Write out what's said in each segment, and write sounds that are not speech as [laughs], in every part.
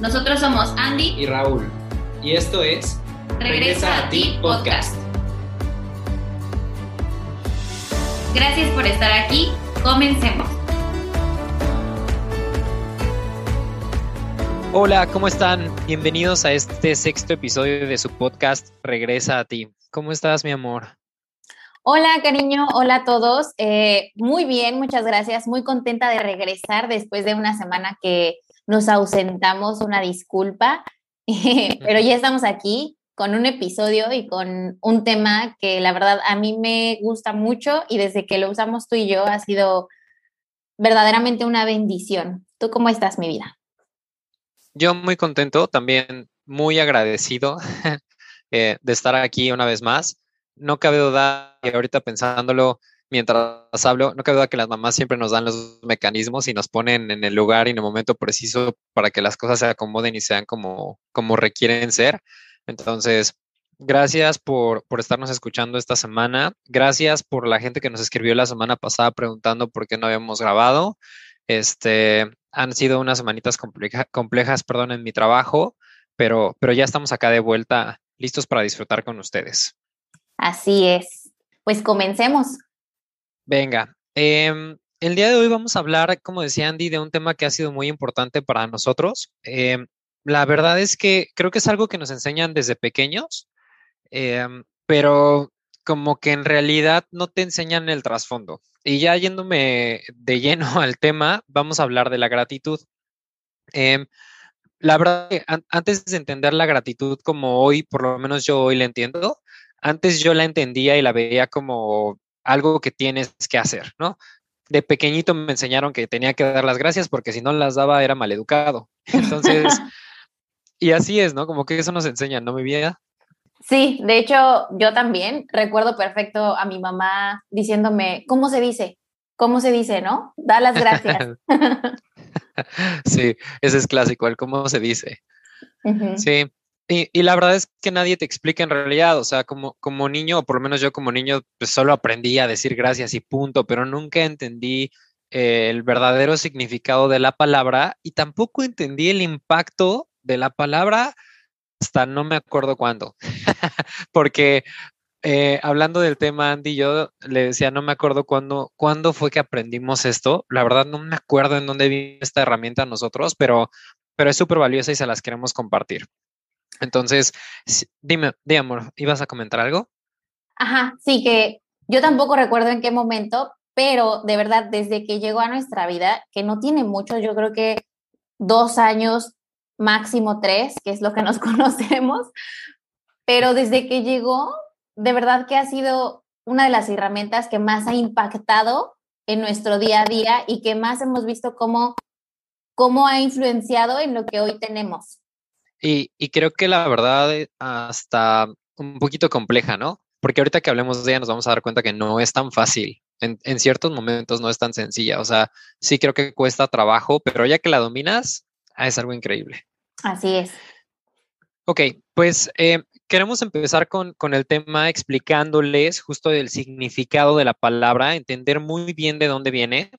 Nosotros somos Andy y Raúl. Y esto es Regresa, a ti podcast. Gracias por estar aquí. Comencemos. Hola, ¿cómo están? Bienvenidos a este sexto episodio de su podcast Regresa a ti. ¿Cómo estás, mi amor? Hola, cariño. Hola a todos. Eh, muy bien, muchas gracias. Muy contenta de regresar después de una semana que nos ausentamos, una disculpa, [laughs] pero ya estamos aquí con un episodio y con un tema que la verdad a mí me gusta mucho y desde que lo usamos tú y yo ha sido verdaderamente una bendición. ¿Tú cómo estás, mi vida? Yo muy contento, también muy agradecido [laughs] eh, de estar aquí una vez más. No cabe duda, y ahorita pensándolo, mientras hablo, no cabe duda que las mamás siempre nos dan los mecanismos y nos ponen en el lugar y en el momento preciso para que las cosas se acomoden y sean como, como requieren ser. Entonces, gracias por, por estarnos escuchando esta semana. Gracias por la gente que nos escribió la semana pasada preguntando por qué no habíamos grabado. Este, han sido unas semanitas complejas, perdón, en mi trabajo, pero, pero ya estamos acá de vuelta, listos para disfrutar con ustedes. Así es. Pues comencemos. Venga, em, el día de hoy vamos a hablar, como decía Andy, de un tema que ha sido muy importante para nosotros. Em, la verdad es que creo que es algo que nos enseñan desde pequeños, em, pero como que en realidad no te enseñan el trasfondo. Y ya yéndome de lleno [laughs] al tema, vamos a hablar de la gratitud. la verdad, antes de entender la gratitud como hoy, por lo menos yo hoy la entiendo, antes yo la entendía y la veía como algo que tienes que hacer, ¿no? De pequeñito me enseñaron que tenía que dar las gracias porque si no las daba era maleducado. [laughs] Entonces, y así es, ¿no? Como que eso nos enseña, ¿no, mi vida? Sí, de hecho, yo también recuerdo perfecto a mi mamá diciéndome, ¿cómo se dice? ¿Cómo se dice, no? Da las gracias. [laughs] sí, ese es clásico, el cómo se dice. Sí, y, la verdad es que nadie te explica en realidad, o sea, como, como niño, o por lo menos yo como niño, pues solo aprendí a decir gracias y punto, pero nunca entendí eh, el verdadero significado de la palabra y tampoco entendí el impacto de la palabra hasta no me acuerdo cuándo, [laughs] porque eh, hablando del tema, Andy, yo le decía, no me acuerdo cuándo, cuándo fue que aprendimos esto, la verdad no me acuerdo en dónde vino esta herramienta nosotros, pero, pero es súper valiosa y se las queremos compartir. Entonces, dime, di amor, ¿ibas a comentar algo? Ajá, sí, que yo tampoco recuerdo en qué momento, pero de verdad, desde que llegó a nuestra vida, que no tiene mucho, yo creo que dos años, máximo tres, que es lo que nos [laughs] conocemos, pero desde que llegó, de verdad que ha sido una de las herramientas que más ha impactado en nuestro día a día y que más hemos visto cómo, cómo ha influenciado en lo que hoy tenemos. Y, creo que la verdad eh, hasta un poquito compleja, ¿no? Porque ahorita que hablemos de ella nos vamos a dar cuenta que no es tan fácil. En, ciertos momentos no es tan sencilla. O sea, sí creo que cuesta trabajo, pero ya que la dominas, ah, es algo increíble. Así es. Ok, pues eh, queremos empezar con, con, el tema explicándoles justo el significado de la palabra, entender muy bien de dónde viene,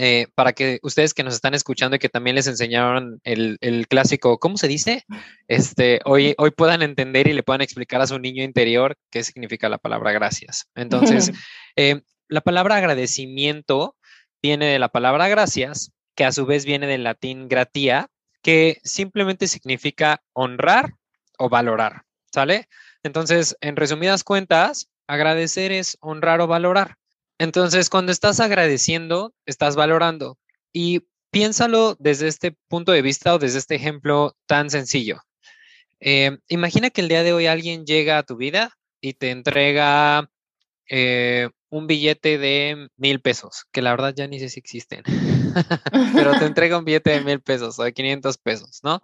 eh, para que ustedes que nos están escuchando y que también les enseñaron el, clásico, ¿cómo se dice? Este, hoy, hoy puedan entender y le puedan explicar a su niño interior qué significa la palabra gracias. Entonces, [laughs] eh, la palabra agradecimiento viene de la palabra gracias, que a su vez viene del latín gratia, que simplemente significa honrar o valorar, ¿sale? Entonces, en resumidas cuentas, agradecer es honrar o valorar. Entonces, cuando estás agradeciendo, estás valorando. Y piénsalo desde este punto de vista o desde este ejemplo tan sencillo. Eh, imagina que el día de hoy alguien llega a tu vida y te entrega eh, un billete de mil pesos, que la verdad ya ni sé si existen, [laughs] pero te entrega un billete de mil pesos o de 500 pesos, ¿no?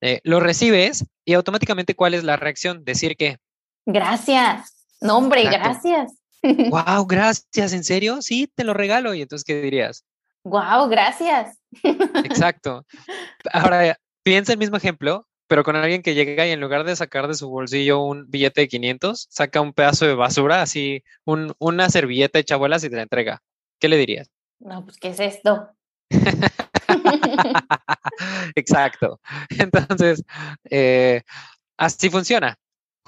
Eh, lo recibes y automáticamente, ¿cuál es la reacción? Decir que... Gracias. No, hombre, gracias [laughs] wow, gracias, ¿en serio? Sí, te lo regalo. Y entonces, ¿qué dirías? Wow, gracias. Exacto. [laughs] Ahora, piensa el mismo ejemplo, pero con alguien que llega y en lugar de sacar de su bolsillo un billete de 500, saca un pedazo de basura, así, una servilleta hecha bolas y te la entrega. ¿Qué le dirías? No, pues, ¿qué es esto? [laughs] Exacto. Entonces, eh, así funciona.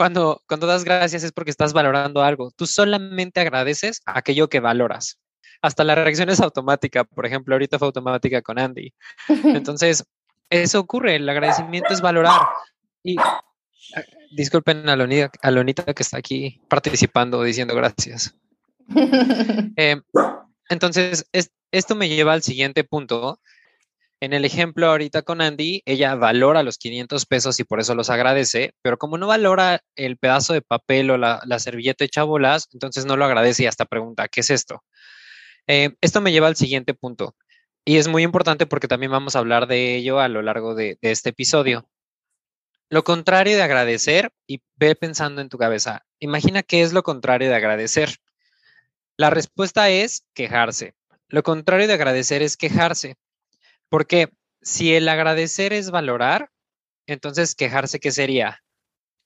Cuando, cuando das gracias es porque estás valorando algo. Tú solamente agradeces aquello que valoras. Hasta la reacción es automática. Por ejemplo, ahorita fue automática con Andy. [laughs] Entonces, eso ocurre. El agradecimiento es valorar. Y ah, disculpen a Lonita, que está aquí participando, diciendo gracias. [laughs] Eh, entonces, esto me lleva al siguiente punto. En el ejemplo ahorita con Andy, ella valora los 500 pesos y por eso los agradece, pero como no valora el pedazo de papel o la, servilleta hecha bolas, entonces no lo agradece y hasta pregunta, ¿qué es esto? Eh, esto me lleva al siguiente punto y es muy importante porque también vamos a hablar de ello a lo largo de este episodio. Lo contrario de agradecer, y ve pensando en tu cabeza, imagina qué es lo contrario de agradecer. La respuesta es quejarse. Lo contrario de agradecer es quejarse. Porque si el agradecer es valorar, entonces quejarse, ¿qué sería?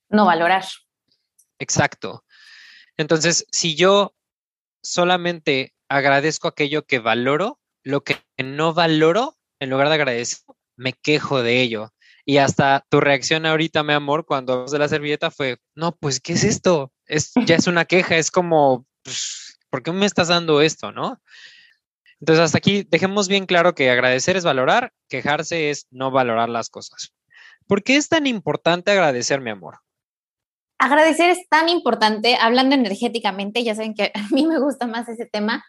No valorar. Exacto. Entonces, si yo solamente agradezco aquello que valoro, lo que no valoro, en lugar de agradecer, me quejo de ello. Y hasta tu reacción ahorita, mi amor, cuando hablas de la servilleta fue, no, pues, ¿qué es esto? Es, ya es una queja, es como, pues, ¿por qué me estás dando esto, no? Entonces, hasta aquí dejemos bien claro que agradecer es valorar, quejarse es no valorar las cosas. ¿Por qué es tan importante agradecer, mi amor? Agradecer es tan importante, hablando energéticamente, ya saben que [laughs] a mí me gusta más ese tema,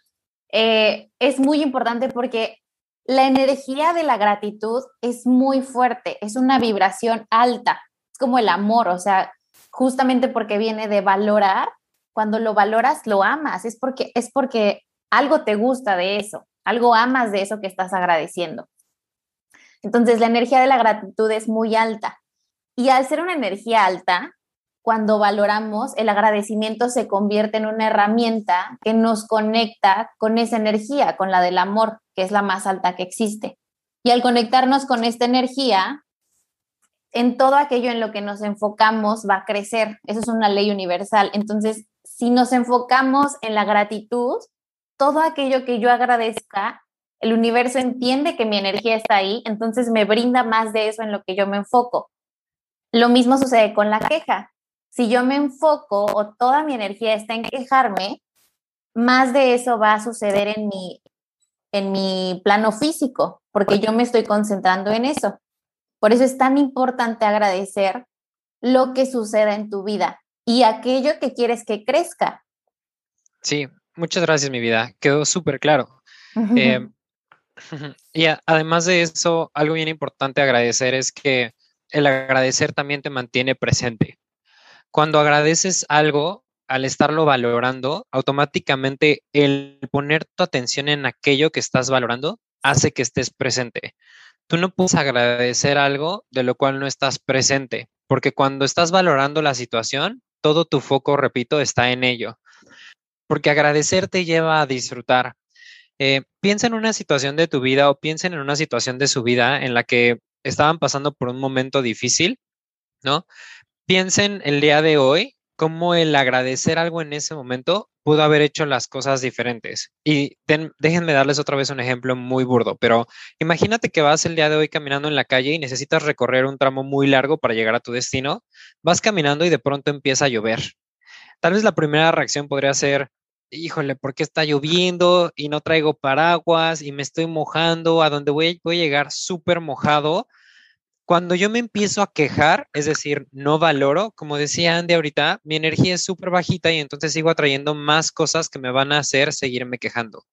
eh, es muy importante porque la energía de la gratitud es muy fuerte, es una vibración alta, es como el amor, o sea, justamente porque viene de valorar, cuando lo valoras lo amas, es porque es porque algo te gusta de eso, algo amas de eso que estás agradeciendo. Entonces, la energía de la gratitud es muy alta. Y al ser una energía alta, cuando valoramos, el agradecimiento se convierte en una herramienta que nos conecta con esa energía, con la del amor, que es la más alta que existe. Y al conectarnos con esta energía, en todo aquello en lo que nos enfocamos va a crecer. Eso es una ley universal. Entonces, si nos enfocamos en la gratitud, todo aquello que yo agradezca, el universo entiende que mi energía está ahí, entonces me brinda más de eso en lo que yo me enfoco. Lo mismo sucede con la queja si yo me enfoco o toda mi energía está en quejarme, más de eso va a suceder en mi, en mi plano físico, porque yo me estoy concentrando en eso. Por eso es tan importante agradecer lo que suceda en tu vida y aquello que quieres que crezca. Sí, muchas gracias, mi vida. Quedó súper claro. [laughs] Em, y además de eso, algo bien importante agradecer es que el agradecer también te mantiene presente. Cuando agradeces algo, al estarlo valorando, automáticamente el poner tu atención en aquello que estás valorando hace que estés presente. Tú no puedes agradecer algo de lo cual no estás presente, porque cuando estás valorando la situación, todo tu foco, repito, está en ello. Porque agradecer te lleva a disfrutar. Eh, piensa en una situación de tu vida o piensen en una situación de su vida en la que estaban pasando por un momento difícil, ¿no? piensen el día de hoy cómo el agradecer algo en ese momento pudo haber hecho las cosas diferentes. Y déjenme darles otra vez un ejemplo muy burdo, pero imagínate que vas el día de hoy caminando en la calle y necesitas recorrer un tramo muy largo para llegar a tu destino. Vas caminando y de pronto empieza a llover. Tal vez la primera reacción podría ser, híjole, ¿por qué está lloviendo y no traigo paraguas y me estoy mojando? ¿A dónde voy, voy a llegar súper mojado? Cuando yo me empiezo a quejar, es decir, no valoro, como decía Andy ahorita, mi energía es súper bajita y entonces sigo atrayendo más cosas que me van a hacer seguirme quejando.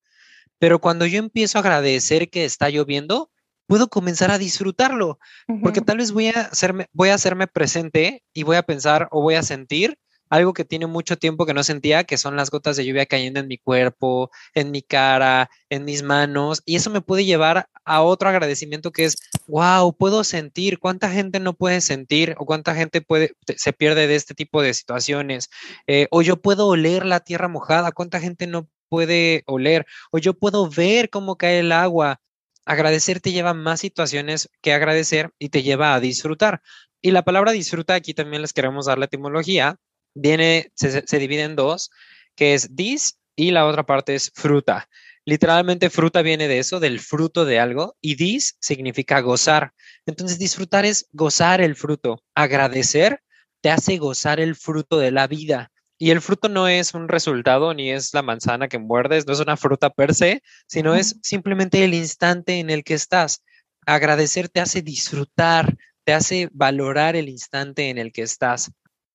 Pero cuando yo empiezo a agradecer que está lloviendo, puedo comenzar a disfrutarlo, porque tal vez voy a, hacerme, voy a hacerme presente y voy a pensar o voy a sentir algo que tiene mucho tiempo que no sentía, que son las gotas de lluvia cayendo en mi cuerpo, en mi cara, en mis manos, y eso me puede llevar a otro agradecimiento que es, wow, puedo sentir, cuánta gente no puede sentir o cuánta gente puede, se pierde de este tipo de situaciones, eh, o yo puedo oler la tierra mojada, cuánta gente no puede oler, o yo puedo ver cómo cae el agua. Agradecer te lleva más situaciones que agradecer y te lleva a disfrutar. Y la palabra disfruta aquí también les queremos dar la etimología, viene, se, divide en dos, que es dis y la otra parte es fruta. literalmente fruta viene de eso, del fruto de algo, y dis significa gozar. Entonces disfrutar es gozar el fruto. Agradecer te hace gozar el fruto de la vida. Y el fruto no es un resultado, ni es la manzana que muerdes, no es una fruta per se, sino es simplemente el instante en el que estás. Agradecer te hace disfrutar, te hace valorar el instante en el que estás.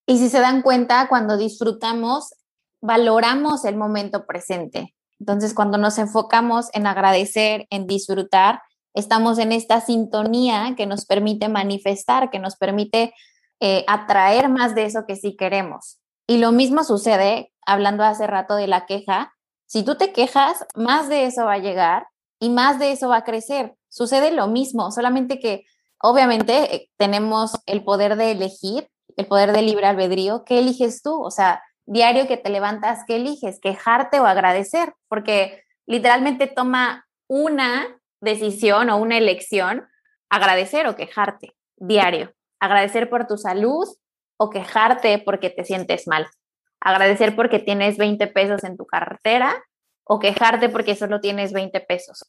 Y si se dan cuenta, cuando disfrutamos, valoramos el momento presente. Entonces, cuando nos enfocamos en agradecer, en disfrutar, estamos en esta sintonía que nos permite manifestar, que nos permite eh, atraer más de eso que sí queremos. Y lo mismo sucede, hablando hace rato de la queja, si tú te quejas, más de eso va a llegar y más de eso va a crecer. Sucede lo mismo, solamente que obviamente eh, tenemos el poder de elegir el poder de libre albedrío, ¿qué eliges tú? O sea, diario que te levantas, ¿qué eliges? ¿Quejarte o agradecer? Porque literalmente toma una decisión o una elección, agradecer o quejarte, diario. Agradecer por tu salud o quejarte porque te sientes mal. Agradecer porque tienes 20 pesos en tu cartera o quejarte porque solo tienes 20 pesos.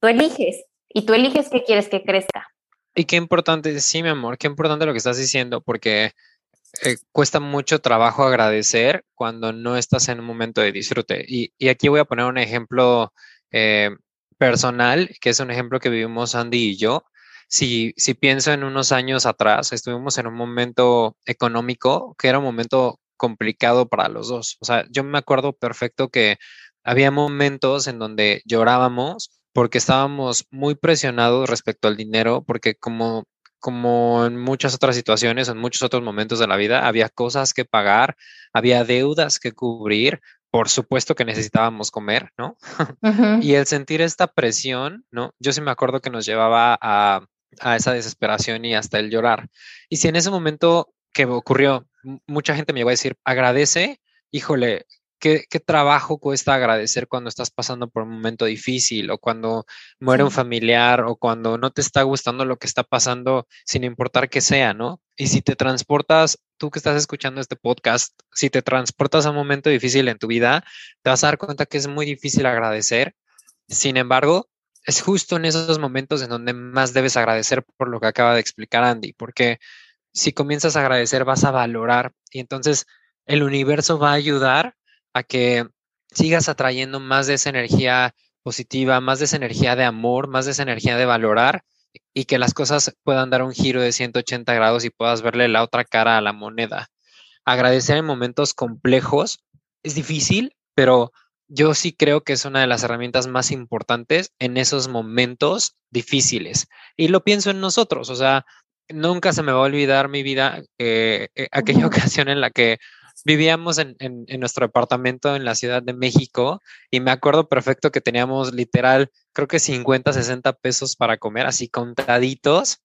Tú eliges y tú eliges qué quieres que crezca. Y qué importante, sí, mi amor, qué importante lo que estás diciendo, porque eh, cuesta mucho trabajo agradecer cuando no estás en un momento de disfrute. Y, aquí voy a poner un ejemplo eh, personal, que es un ejemplo que vivimos Andy y yo. Si, si pienso en unos años atrás, estuvimos en un momento económico que era un momento complicado para los dos. O sea, yo me acuerdo perfecto que había momentos en donde llorábamos porque estábamos muy presionados respecto al dinero, porque como, como en muchas otras situaciones, en muchos otros momentos de la vida, había cosas que pagar, había deudas que cubrir, por supuesto que necesitábamos comer, ¿no? [laughs] y el sentir esta presión, ¿no? Yo sí me acuerdo que nos llevaba a, a esa desesperación y hasta el llorar. Y si en ese momento que ocurrió, mucha gente me llegó a decir, agradece, híjole, ¿Qué, trabajo cuesta agradecer cuando estás pasando por un momento difícil o cuando muere un familiar o cuando no te está gustando lo que está pasando, sin importar que sea, ¿no? Y si te transportas, tú que estás escuchando este podcast, si te transportas a un momento difícil en tu vida, te vas a dar cuenta que es muy difícil agradecer. Sin embargo, es justo en esos momentos en donde más debes agradecer por lo que acaba de explicar Andy, porque si comienzas a agradecer vas a valorar y entonces el universo va a ayudar a que sigas atrayendo más de esa energía positiva, más de esa energía de amor, más de esa energía de valorar y que las cosas puedan dar un giro de 180 grados y puedas verle la otra cara a la moneda. Agradecer en momentos complejos es difícil, pero yo sí creo que es una de las herramientas más importantes en esos momentos difíciles. Y lo pienso en nosotros, o sea, nunca se me va a olvidar mi vida, eh, eh, aquella ocasión en la que vivíamos en, nuestro departamento en la Ciudad de México y me acuerdo perfecto que teníamos literal, creo que 50, 60 pesos para comer, así contaditos.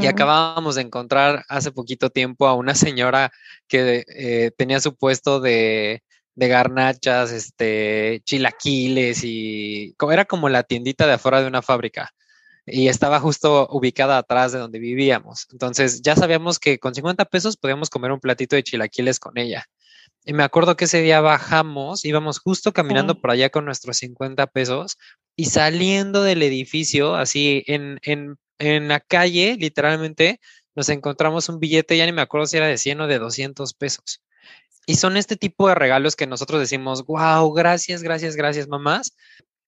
Y acabábamos de encontrar hace poquito tiempo a una señora que eh, tenía su puesto de, de garnachas, este, chilaquiles y era como la tiendita de afuera de una fábrica y estaba justo ubicada atrás de donde vivíamos. Entonces ya sabíamos que con 50 pesos podíamos comer un platito de chilaquiles con ella. Y me acuerdo que ese día bajamos, íbamos justo caminando por allá con nuestros 50 pesos y saliendo del edificio, así en, en, en la calle, literalmente, nos encontramos un billete, ya ni me acuerdo si era de 100 o de 200 pesos. Y son este tipo de regalos que nosotros decimos, wow, gracias, gracias, gracias, mamás,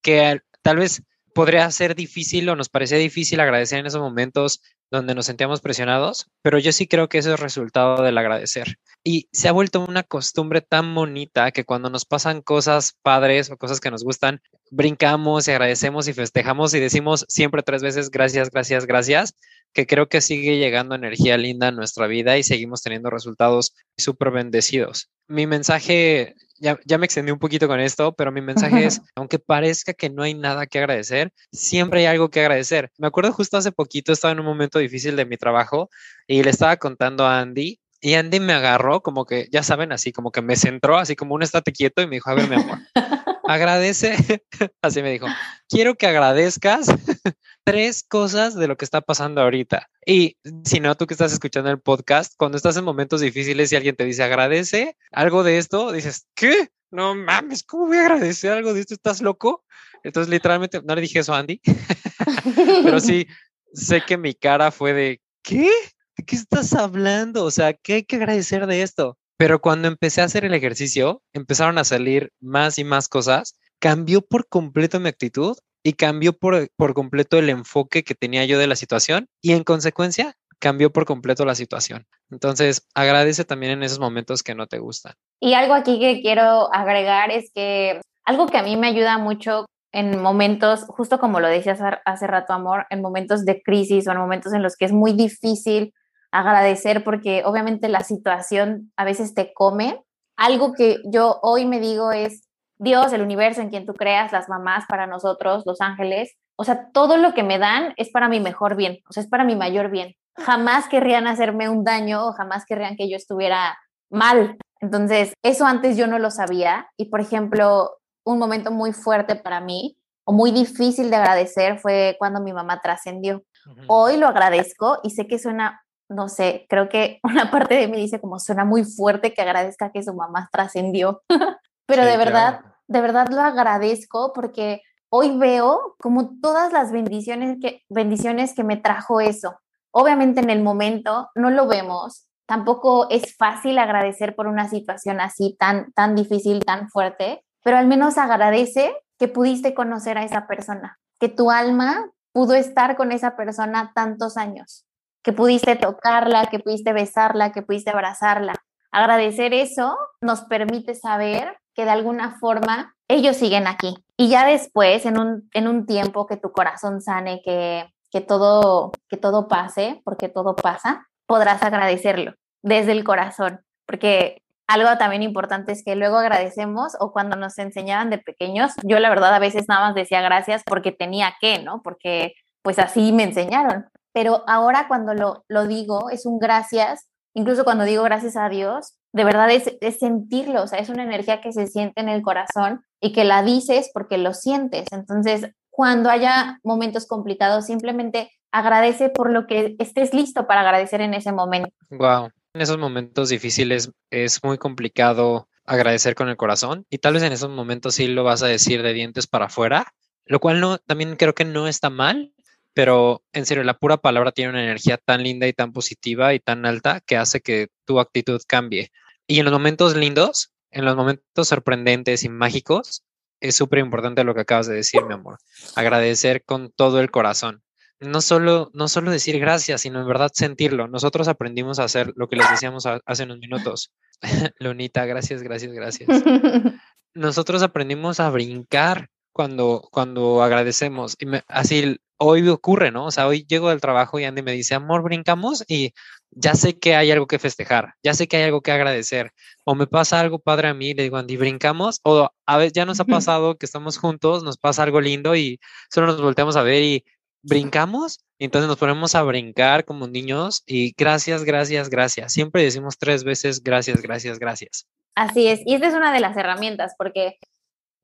que tal vez podría ser difícil o nos parecía difícil agradecer en esos momentos donde nos sentíamos presionados, pero yo sí creo que eso es resultado del agradecer. Y se ha vuelto una costumbre tan bonita que cuando nos pasan cosas padres o cosas que nos gustan, brincamos y agradecemos y festejamos y decimos siempre tres veces gracias, gracias, gracias, que creo que sigue llegando energía linda a nuestra vida y seguimos teniendo resultados súper bendecidos. Mi mensaje ya, me extendí un poquito con esto, pero mi mensaje es, aunque parezca que no hay nada que agradecer, siempre hay algo que agradecer. Me acuerdo justo hace poquito, estaba en un momento difícil de mi trabajo y le estaba contando a Andy y Andy me agarró como que, ya saben, así como que me centró, así como un estate quieto y me dijo, a ver, mi amor, [laughs] agradece, [laughs] así me dijo, quiero que agradezcas [laughs] tres cosas de lo que está pasando ahorita. Y si no, tú que estás escuchando el podcast, cuando estás en momentos difíciles y alguien te dice agradece algo de esto, dices, ¿qué? no mames, ¿cómo voy a agradecer algo de esto? ¿Estás loco? Entonces, literalmente, no le dije eso a Andy, [laughs] pero sí, sé que mi cara fue de, ¿qué? ¿De qué estás hablando? O sea, ¿qué hay que agradecer de esto? Pero cuando empecé a hacer el ejercicio, empezaron a salir más y más cosas, cambió por completo mi actitud y cambió por, por completo el enfoque que tenía yo de la situación y en consecuencia cambió por completo la situación. Entonces, agradece también en esos momentos que no te gustan. Y algo aquí que quiero agregar es que algo que a mí me ayuda mucho en momentos, justo como lo decías hace rato, amor, en momentos de crisis o en momentos en los que es muy difícil agradecer porque obviamente la situación a veces te come. Algo que yo hoy me digo es, Dios, el universo en quien tú creas, las mamás para nosotros, los ángeles, o sea, todo lo que me dan es para mi mejor bien, o sea, es para mi mayor bien. Jamás querrían hacerme un daño o jamás querrían que yo estuviera mal. Entonces, eso antes yo no lo sabía y, por ejemplo, un momento muy fuerte para mí o muy difícil de agradecer fue cuando mi mamá trascendió. Hoy lo agradezco y sé que suena, no sé, creo que [laughs] una parte de mí dice como suena muy fuerte que agradezca que su mamá trascendió, [laughs] pero de verdad, de verdad lo agradezco porque hoy veo como todas las bendiciones que, bendiciones que me trajo eso. Obviamente en el momento no lo vemos, tampoco es fácil agradecer por una situación así tan, tan difícil, tan fuerte, pero al menos agradece que pudiste conocer a esa persona, que tu alma pudo estar con esa persona tantos años, que pudiste tocarla, que pudiste besarla, que pudiste abrazarla. Agradecer eso nos permite saber que de alguna forma ellos siguen aquí. Y ya después, en un, en un tiempo que tu corazón sane, que, que, todo, que todo pase, porque todo pasa, podrás agradecerlo desde el corazón, porque algo también importante es que luego agradecemos o cuando nos enseñaban de pequeños, yo la verdad a veces nada más decía gracias porque tenía que, ¿no? Porque pues así me enseñaron. Pero ahora cuando lo, lo digo es un gracias, incluso cuando digo gracias a Dios, de verdad es, es sentirlo, o sea, es una energía que se siente en el corazón y que la dices porque lo sientes. Entonces, cuando haya momentos complicados, simplemente agradece por lo que estés listo para agradecer en ese momento. Wow. En esos momentos difíciles es muy complicado agradecer con el corazón y tal vez en esos momentos sí lo vas a decir de dientes para afuera, lo cual no, también creo que no está mal, pero en serio, la pura palabra tiene una energía tan linda y tan positiva y tan alta que hace que tu actitud cambie. Y en los momentos lindos, en los momentos sorprendentes y mágicos, es súper importante lo que acabas de decir, mi amor. Agradecer con todo el corazón no solo, no solo decir gracias, sino en verdad sentirlo. Nosotros aprendimos a hacer lo que les decíamos hace unos minutos. [laughs] Lonita, gracias, gracias, gracias. [laughs] Nosotros aprendimos a brincar cuando, cuando agradecemos. Y así hoy ocurre, ¿no? O sea, hoy llego del trabajo y Andy me dice, amor, brincamos y ya sé que hay algo que festejar, ya sé que hay algo que agradecer. O me pasa algo padre a mí, le digo, Andy, brincamos. O a veces ya nos ha pasado que estamos juntos, nos pasa algo lindo y solo nos volteamos a ver y brincamos, y entonces nos ponemos a brincar como niños y gracias, gracias, gracias. Siempre decimos tres veces gracias, gracias, gracias. Así es, y esta es una de las herramientas porque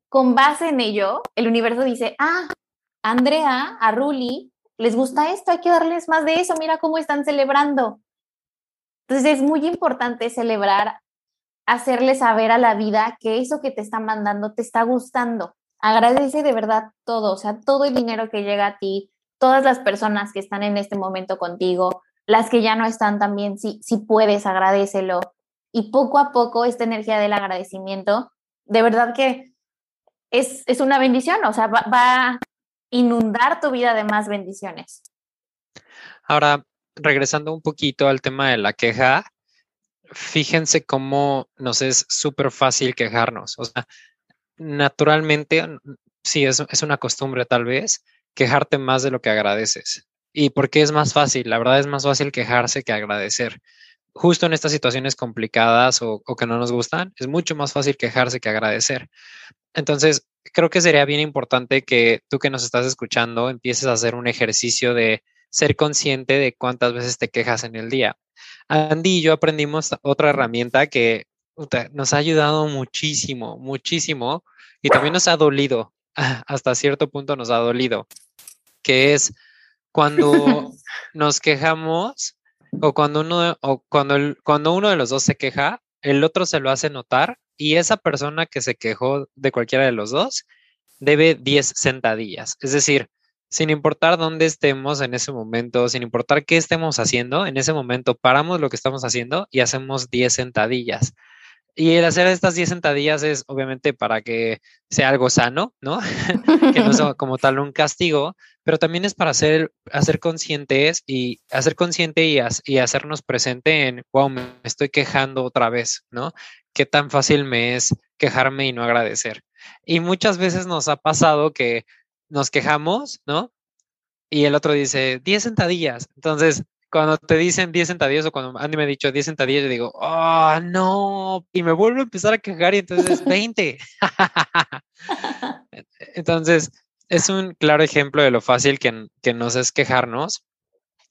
con base en ello, el universo dice, ah, Andrea, a Ruli, les gusta esto, hay que darles más de eso, mira cómo están celebrando. Entonces es muy importante celebrar, hacerle saber a la vida que eso que te está mandando te está gustando. Agradece de verdad todo, o sea, todo el dinero que llega a ti, todas las personas que están en este momento contigo, las que ya no están también, si, si puedes, agradecelo. Y poco a poco esta energía del agradecimiento, de verdad que es, es una bendición, o sea, va, va a inundar tu vida de más bendiciones. Ahora, regresando un poquito al tema de la queja, fíjense cómo nos es súper fácil quejarnos. O sea, naturalmente, sí, es, es una costumbre tal vez, quejarte más de lo que agradeces. ¿Y por qué es más fácil? La verdad es más fácil quejarse que agradecer. Justo en estas situaciones complicadas o, que no nos gustan, es mucho más fácil quejarse que agradecer. Entonces, creo que sería bien importante que tú que nos estás escuchando empieces a hacer un ejercicio de ser consciente de cuántas veces te quejas en el día. Andy y yo aprendimos otra herramienta que nos ha ayudado muchísimo, muchísimo y también nos ha dolido, [laughs] hasta cierto punto nos ha dolido que es cuando [laughs] nos quejamos o cuando uno, o cuando, cuando uno de los dos se queja, el otro se lo hace notar y esa persona que se quejó de cualquiera de los dos debe 10 sentadillas. Es decir, sin importar dónde estemos en ese momento, sin importar qué estemos haciendo, en ese momento paramos lo que estamos haciendo y hacemos 10 sentadillas. Y el hacer estas 10 sentadillas es obviamente para que sea algo sano, ¿no? [laughs] que no sea [laughs] como tal un castigo, pero también es para hacer, hacer conscientes y hacer consciente y, y hacernos presente en, wow, me estoy quejando otra vez, ¿no? Qué tan fácil me es quejarme y no agradecer. Y muchas veces nos ha pasado que nos quejamos, ¿no? Y el otro dice, 10 sentadillas. Entonces, cuando te dicen 10 sentadillas o cuando Andy me ha dicho 10 sentadillas, yo digo, oh, no. Y me vuelvo a empezar a quejar y entonces [laughs] 20. entonces, es un claro ejemplo de lo fácil que, que nos es quejarnos.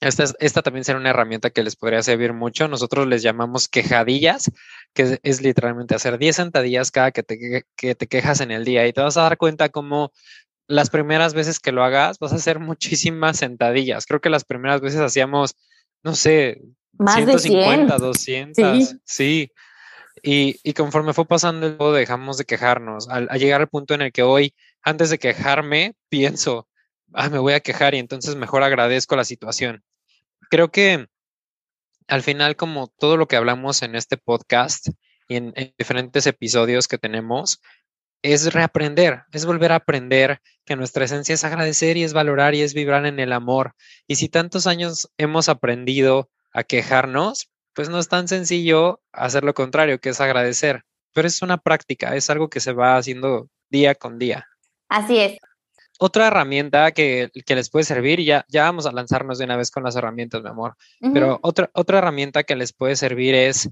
Esta, esta, también será una herramienta que les podría servir mucho. Nosotros les llamamos quejadillas, que es, literalmente hacer 10 sentadillas cada que te, que te quejas en el día y te vas a dar cuenta cómo las primeras veces que lo hagas vas a hacer muchísimas sentadillas. Creo que las primeras veces hacíamos, no sé, Más 150, de 200. Sí. Y, y, conforme fue pasando el dejamos de quejarnos. Al, llegar al punto en el que hoy, antes de quejarme, pienso, ah, me voy a quejar y entonces mejor agradezco la situación. Creo que al final, como todo lo que hablamos en este podcast y en diferentes episodios que tenemos, es reaprender, es volver a aprender que nuestra esencia es agradecer y es valorar y es vibrar en el amor. Y si tantos años hemos aprendido a quejarnos, pues no es tan sencillo hacer lo contrario, que es agradecer. Pero es una práctica, es algo que se va haciendo día con día. Así es. Otra herramienta que, les puede servir, ya, ya vamos a lanzarnos de una vez con las herramientas, mi amor, pero otra, otra herramienta que les puede servir es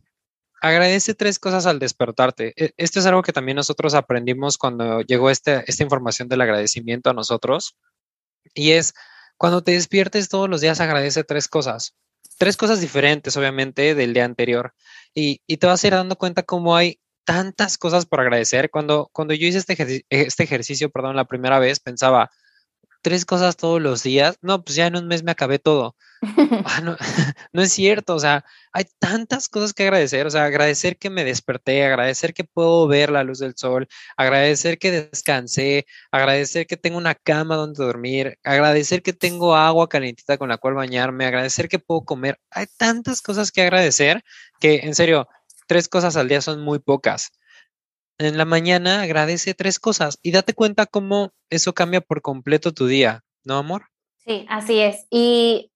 agradece tres cosas al despertarte. E, esto es algo que también nosotros aprendimos cuando llegó este, esta información del agradecimiento a nosotros. Y es, cuando te despiertes todos los días, agradece tres cosas. Tres cosas diferentes, obviamente, del día anterior. Y, te vas a ir dando cuenta cómo hay tantas cosas por agradecer. Cuando, cuando yo hice este, este ejercicio, perdón, la primera vez, pensaba, tres cosas todos los días, no, pues ya en un mes me acabé todo. [laughs] Ah, [laughs] no, es cierto, o sea, hay tantas cosas que agradecer, o sea, agradecer que me desperté, agradecer que puedo ver la luz del sol, agradecer que descansé, agradecer que tengo una cama donde dormir, agradecer que tengo agua calentita con la cual bañarme, agradecer que puedo comer. Hay tantas cosas que agradecer que, en serio, tres cosas al día son muy pocas en la mañana agradece tres cosas y date cuenta cómo eso cambia por completo tu día, ¿no, amor? Sí, así es. Y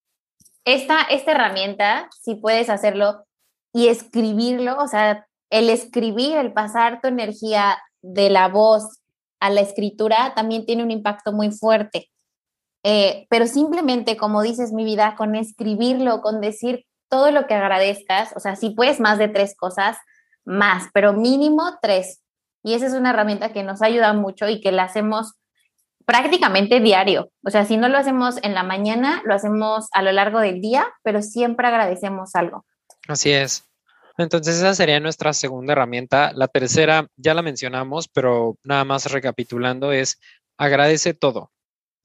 esta, esta herramienta, si puedes hacerlo y escribirlo, o sea, el escribir, el pasar tu energía de la voz a la escritura también tiene un impacto muy fuerte. Eh, pero simplemente, como dices, mi vida, con escribirlo, con decir todo lo que agradezcas, o sea, si puedes más de tres cosas, más, pero mínimo tres. Y esa es una herramienta que nos ayuda mucho y que la hacemos prácticamente diario. O sea, si no lo hacemos en la mañana, lo hacemos a lo largo del día, pero siempre agradecemos algo. Así es. Entonces esa sería nuestra segunda herramienta. La tercera ya la mencionamos, pero nada más recapitulando es agradece todo.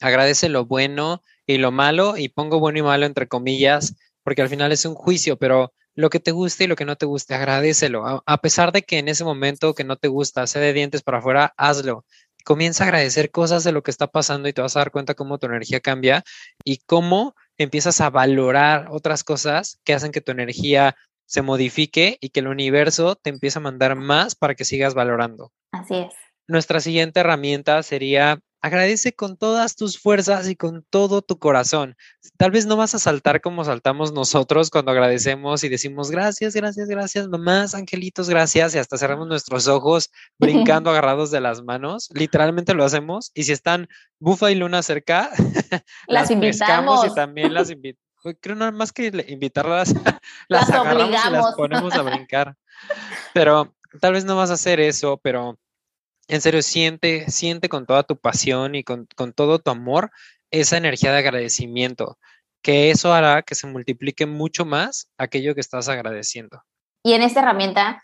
Agradece lo bueno y lo malo y pongo bueno y malo entre comillas porque al final es un juicio, pero lo que te guste y lo que no te guste, agradecelo. A, pesar de que en ese momento que no te gusta, sea de dientes para afuera, hazlo. Comienza a agradecer cosas de lo que está pasando y te vas a dar cuenta cómo tu energía cambia y cómo empiezas a valorar otras cosas que hacen que tu energía se modifique y que el universo te empiece a mandar más para que sigas valorando. Así es. Nuestra siguiente herramienta sería Agradece con todas tus fuerzas y con todo tu corazón. Tal vez no vas a saltar como saltamos nosotros cuando agradecemos y decimos gracias, gracias, gracias, mamás, angelitos, gracias, y hasta cerramos nuestros ojos brincando [laughs] agarrados de las manos. Literalmente lo hacemos. Y si están Bufa y Luna cerca, [laughs] las, invitamos y también las invitamos. Creo nada más que invitarlas, [laughs] las, agarramos y las ponemos a brincar. Pero tal vez no vas a hacer eso, pero en serio, siente, siente con toda tu pasión y con, todo tu amor esa energía de agradecimiento, que eso hará que se multiplique mucho más aquello que estás agradeciendo. Y en esta herramienta,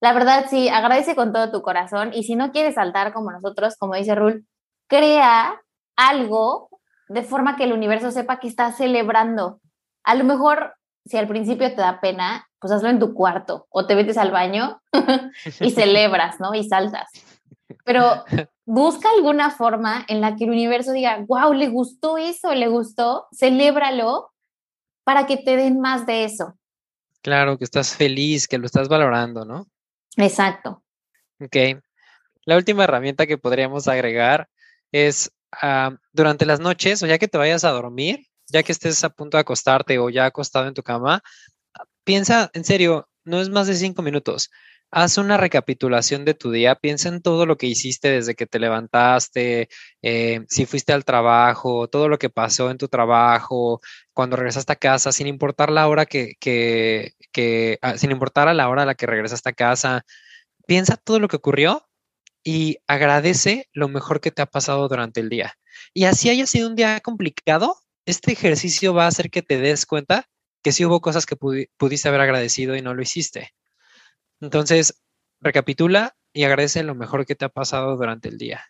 la verdad, sí, agradece con todo tu corazón y si no quieres saltar como nosotros, como dice Rul, crea algo de forma que el universo sepa que estás celebrando. A lo mejor, si al principio te da pena, pues hazlo en tu cuarto o te metes al baño [laughs] y celebras, ¿no? Y saltas. Pero busca alguna forma en la que el universo diga, wow, le gustó eso, le gustó, celébralo para que te den más de eso. Claro, que estás feliz, que lo estás valorando, ¿no? Exacto. Ok. La última herramienta que podríamos agregar es ah, durante las noches o ya que te vayas a dormir, ya que estés a punto de acostarte o ya acostado en tu cama, piensa, en serio, no es más de cinco minutos. Haz una recapitulación de tu día, piensa en todo lo que hiciste desde que te levantaste, eh, si fuiste al trabajo, todo lo que pasó en tu trabajo, cuando regresaste a casa, sin importar la hora que, que, ah, sin importar a la hora a la que regresaste a casa, piensa todo lo que ocurrió y agradece lo mejor que te ha pasado durante el día. Y así haya sido un día complicado, este ejercicio va a hacer que te des cuenta que sí hubo cosas que pudiste haber agradecido y no lo hiciste. Entonces, recapitula y agradece lo mejor que te ha pasado durante el día.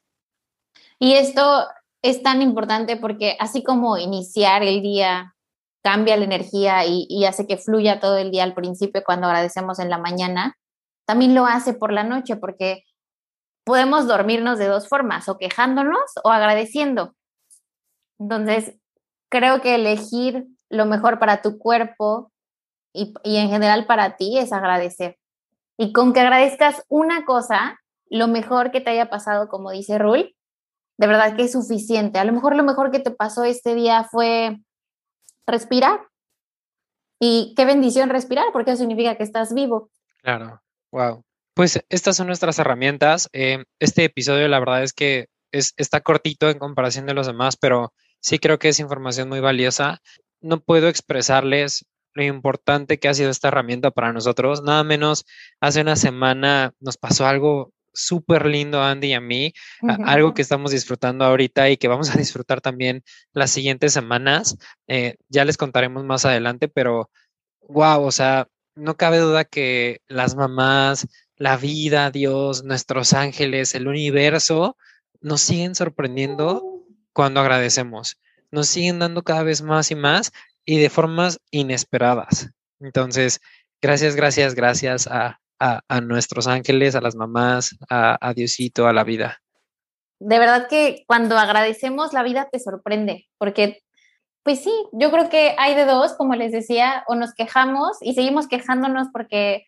Y esto es tan importante porque así como iniciar el día cambia la energía y, hace que fluya todo el día al principio cuando agradecemos en la mañana, también lo hace por la noche porque podemos dormirnos de dos formas, o quejándonos o agradeciendo. Entonces, creo que elegir lo mejor para tu cuerpo y, en general para ti es agradecer. Y con que agradezcas una cosa, lo mejor que te haya pasado, como dice Rul, de verdad que es suficiente. A lo mejor lo mejor que te pasó este día fue respirar. Y qué bendición respirar, porque significa que estás vivo. Claro, wow. Pues estas son nuestras herramientas. Eh, este episodio, la verdad es que es, está cortito en comparación de los demás, pero sí creo que es información muy valiosa. No puedo expresarles lo importante que ha sido esta herramienta para nosotros. Nada menos, hace una semana nos pasó algo súper lindo Andy y a mí, algo que estamos disfrutando ahorita y que vamos a disfrutar también las siguientes semanas. Eh, ya les contaremos más adelante, pero wow, o sea, no cabe duda que las mamás, la vida, Dios, nuestros ángeles, el universo, nos siguen sorprendiendo cuando agradecemos. Nos siguen dando cada vez más y más y de formas inesperadas. Entonces, gracias, gracias, gracias a, nuestros ángeles, a las mamás, a, a Diosito, a la vida. De verdad que cuando agradecemos, la vida te sorprende, porque pues sí, yo creo que hay de dos, como les decía, o nos quejamos y seguimos quejándonos porque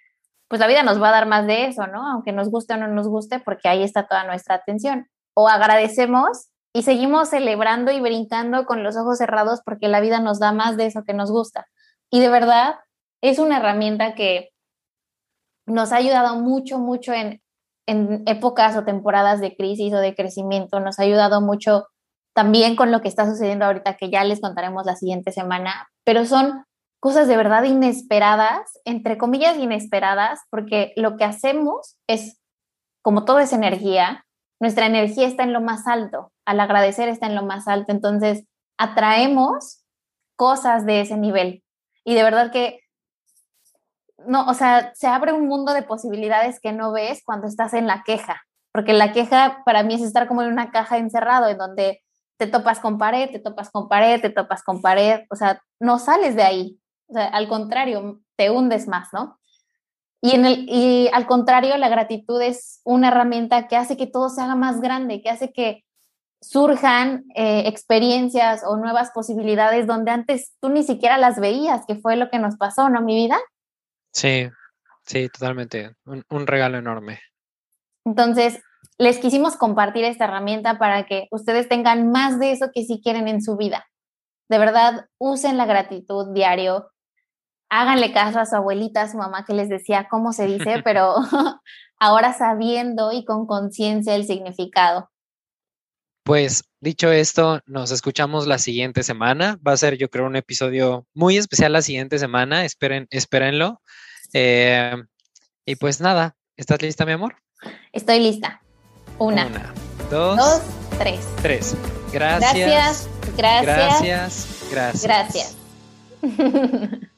pues la vida nos va a dar más de eso, ¿no? Aunque nos guste o no nos guste, porque ahí está toda nuestra atención. O agradecemos y seguimos celebrando y brincando con los ojos cerrados porque la vida nos da más de eso que nos gusta. Y de verdad es una herramienta que nos ha ayudado mucho, mucho en, en épocas o temporadas de crisis o de crecimiento, nos ha ayudado mucho también con lo que está sucediendo ahorita, que ya les contaremos la siguiente semana, pero son cosas de verdad inesperadas, entre comillas inesperadas, porque lo que hacemos es, como todo es energía, nuestra energía está en lo más alto, al agradecer está en lo más alto, entonces atraemos cosas de ese nivel. Y de verdad que, no, o sea, se abre un mundo de posibilidades que no ves cuando estás en la queja, porque la queja para mí es estar como en una caja encerrado, en donde te topas con pared, te topas con pared, te topas con pared, o sea, no sales de ahí. O sea, al contrario, te hundes más, ¿no? Y, en el, y al contrario, la gratitud es una herramienta que hace que todo se haga más grande, que hace que surjan eh, experiencias o nuevas posibilidades donde antes tú ni siquiera las veías, que fue lo que nos pasó, ¿no, mi vida? Sí, sí, totalmente. Un, un regalo enorme. Entonces, les quisimos compartir esta herramienta para que ustedes tengan más de eso que si quieren en su vida. De verdad, usen la gratitud diario, háganle caso a su abuelita, a su mamá que les decía cómo se dice, [laughs] pero [laughs] ahora sabiendo y con conciencia el significado. Pues dicho esto, nos escuchamos la siguiente semana. Va a ser, yo creo, un episodio muy especial la siguiente semana. Esperen, espérenlo. Eh, y pues nada, ¿estás lista, mi amor? Estoy lista. Una. Una dos, tres. Tres. Gracias. Gracias. Gracias. Gracias. Gracias. gracias. [laughs]